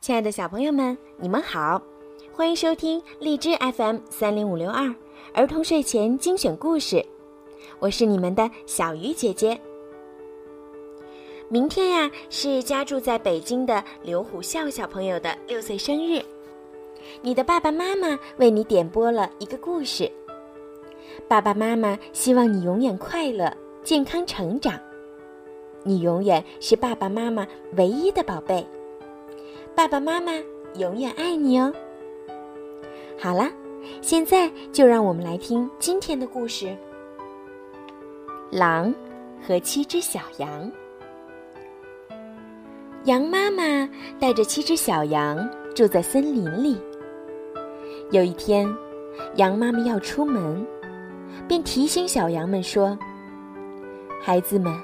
亲爱的小朋友们，你们好，欢迎收听荔枝 FM 三零五六二儿童睡前精选故事，我是你们的小鱼姐姐。明天呀，是家住在北京的刘虎笑小朋友的六岁生日，你的爸爸妈妈为你点播了一个故事。爸爸妈妈希望你永远快乐、健康成长，你永远是爸爸妈妈唯一的宝贝。爸爸妈妈永远爱你哦。好了，现在就让我们来听今天的故事：《狼和七只小羊》。羊妈妈带着七只小羊住在森林里。有一天，羊妈妈要出门，便提醒小羊们说：“孩子们，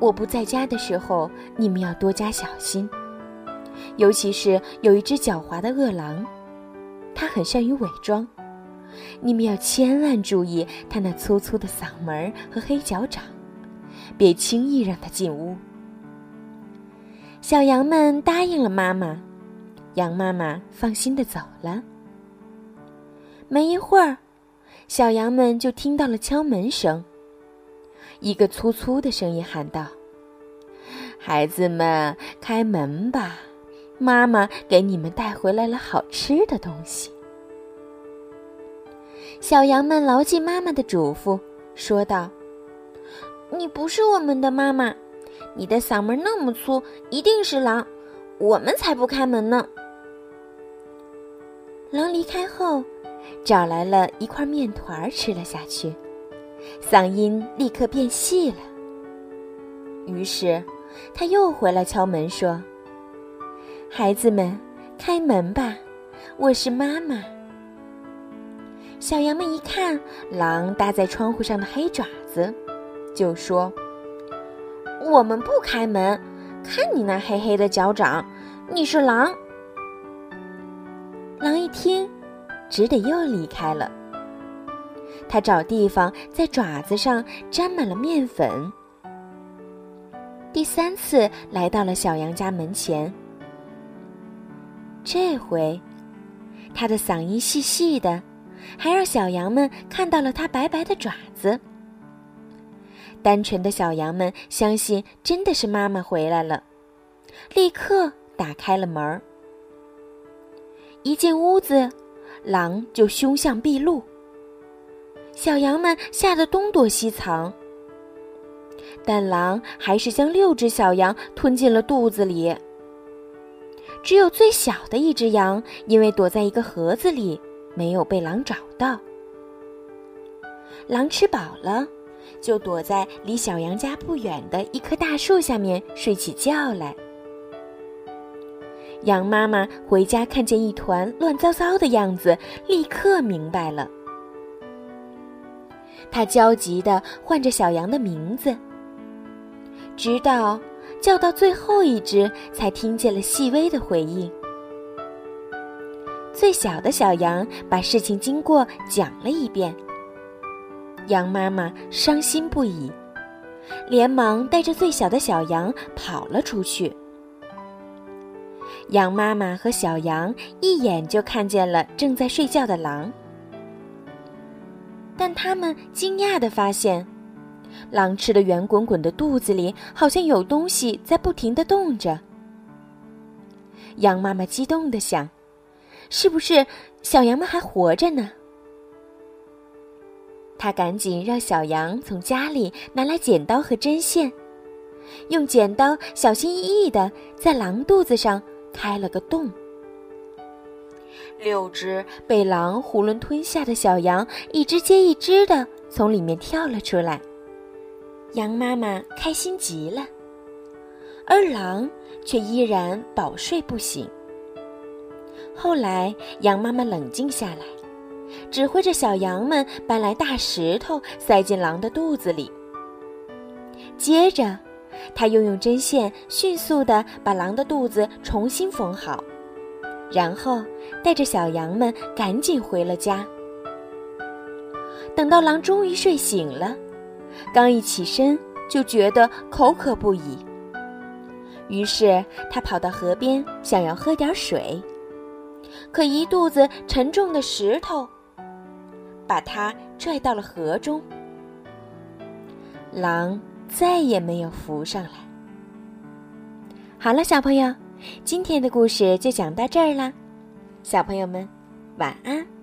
我不在家的时候，你们要多加小心。”尤其是有一只狡猾的恶狼，它很善于伪装，你们要千万注意它那粗粗的嗓门和黑脚掌，别轻易让它进屋。小羊们答应了妈妈，羊妈妈放心的走了。没一会儿，小羊们就听到了敲门声。一个粗粗的声音喊道：“孩子们，开门吧！”妈妈给你们带回来了好吃的东西。小羊们牢记妈妈的嘱咐，说道：“你不是我们的妈妈，你的嗓门那么粗，一定是狼，我们才不开门呢。”狼离开后，找来了一块面团吃了下去，嗓音立刻变细了。于是，他又回来敲门说。孩子们，开门吧！我是妈妈。小羊们一看狼搭在窗户上的黑爪子，就说：“我们不开门，看你那黑黑的脚掌，你是狼。”狼一听，只得又离开了。他找地方在爪子上沾满了面粉。第三次来到了小羊家门前。这回，他的嗓音细细的，还让小羊们看到了他白白的爪子。单纯的小羊们相信真的是妈妈回来了，立刻打开了门儿。一进屋子，狼就凶相毕露。小羊们吓得东躲西藏，但狼还是将六只小羊吞进了肚子里。只有最小的一只羊，因为躲在一个盒子里，没有被狼找到。狼吃饱了，就躲在离小羊家不远的一棵大树下面睡起觉来。羊妈妈回家看见一团乱糟糟的样子，立刻明白了。她焦急地唤着小羊的名字，直到。叫到最后一只，才听见了细微的回应。最小的小羊把事情经过讲了一遍。羊妈妈伤心不已，连忙带着最小的小羊跑了出去。羊妈妈和小羊一眼就看见了正在睡觉的狼，但他们惊讶地发现。狼吃的圆滚滚的肚子里，好像有东西在不停的动着。羊妈妈激动的想：“是不是小羊们还活着呢？”她赶紧让小羊从家里拿来剪刀和针线，用剪刀小心翼翼的在狼肚子上开了个洞。六只被狼囫囵吞下的小羊，一只接一只的从里面跳了出来。羊妈妈开心极了，而狼却依然饱睡不醒。后来，羊妈妈冷静下来，指挥着小羊们搬来大石头，塞进狼的肚子里。接着，他又用针线迅速地把狼的肚子重新缝好，然后带着小羊们赶紧回了家。等到狼终于睡醒了。刚一起身，就觉得口渴不已。于是他跑到河边，想要喝点水，可一肚子沉重的石头把他拽到了河中。狼再也没有浮上来。好了，小朋友，今天的故事就讲到这儿啦，小朋友们，晚安。